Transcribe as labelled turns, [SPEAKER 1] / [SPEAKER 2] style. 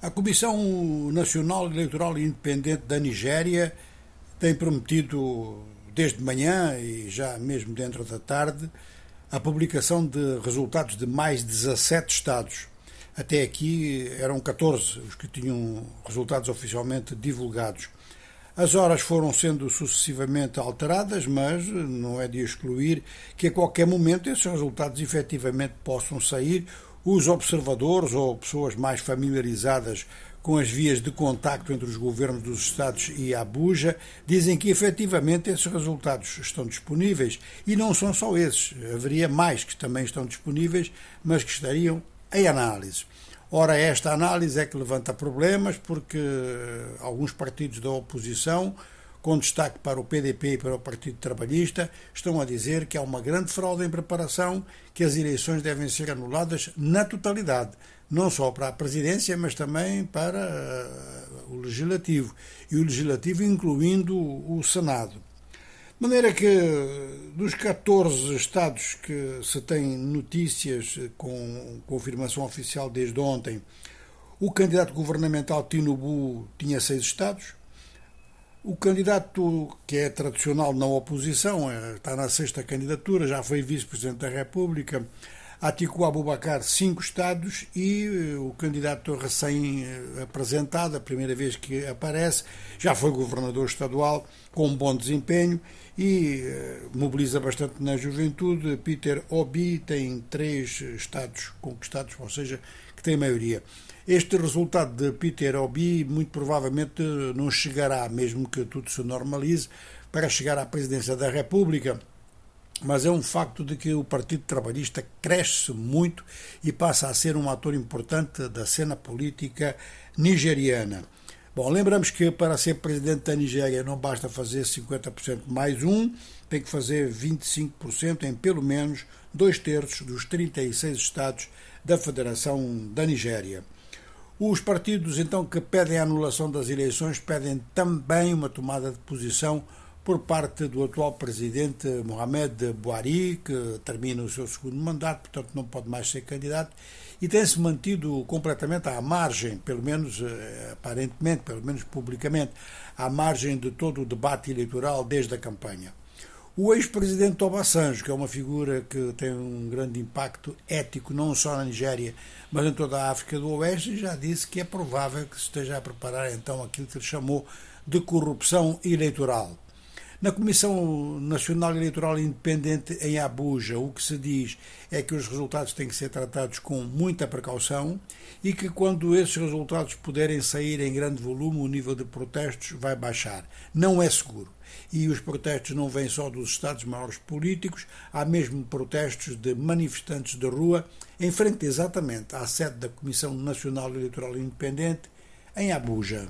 [SPEAKER 1] A Comissão Nacional Eleitoral Independente da Nigéria tem prometido, desde manhã e já mesmo dentro da tarde, a publicação de resultados de mais 17 estados. Até aqui eram 14 os que tinham resultados oficialmente divulgados. As horas foram sendo sucessivamente alteradas, mas não é de excluir que a qualquer momento esses resultados efetivamente possam sair os observadores ou pessoas mais familiarizadas com as vias de contacto entre os governos dos Estados e a Abuja dizem que efetivamente esses resultados estão disponíveis e não são só esses, haveria mais que também estão disponíveis, mas que estariam em análise. Ora, esta análise é que levanta problemas porque alguns partidos da oposição com destaque para o PDP e para o Partido Trabalhista, estão a dizer que há uma grande fraude em preparação, que as eleições devem ser anuladas na totalidade, não só para a presidência, mas também para uh, o legislativo, e o legislativo incluindo o Senado. De maneira que, dos 14 estados que se têm notícias com confirmação oficial desde ontem, o candidato governamental Tinubu tinha seis estados, o candidato que é tradicional na oposição, é, está na sexta candidatura, já foi vice-presidente da República, Atiku Abubakar, cinco estados, e eh, o candidato recém-apresentado, a primeira vez que aparece, já foi governador estadual, com um bom desempenho e eh, mobiliza bastante na juventude. Peter Obi tem três estados conquistados, ou seja, que tem maioria. Este resultado de Peter Obi muito provavelmente não chegará, mesmo que tudo se normalize, para chegar à presidência da República. Mas é um facto de que o Partido Trabalhista cresce muito e passa a ser um ator importante da cena política nigeriana. Bom, lembramos que para ser presidente da Nigéria não basta fazer 50% mais um, tem que fazer 25% em pelo menos dois terços dos 36 estados da Federação da Nigéria. Os partidos, então, que pedem a anulação das eleições, pedem também uma tomada de posição por parte do atual presidente Mohamed Bouhari, que termina o seu segundo mandato, portanto não pode mais ser candidato, e tem-se mantido completamente à margem, pelo menos eh, aparentemente, pelo menos publicamente, à margem de todo o debate eleitoral desde a campanha. O ex-presidente Obasanjo, que é uma figura que tem um grande impacto ético não só na Nigéria, mas em toda a África do Oeste, já disse que é provável que se esteja a preparar então aquilo que ele chamou de corrupção eleitoral. Na Comissão Nacional Eleitoral Independente em Abuja, o que se diz é que os resultados têm que ser tratados com muita precaução e que quando esses resultados puderem sair em grande volume, o nível de protestos vai baixar. Não é seguro. E os protestos não vêm só dos Estados maiores políticos, há mesmo protestos de manifestantes de rua em frente exatamente à sede da Comissão Nacional Eleitoral Independente em Abuja.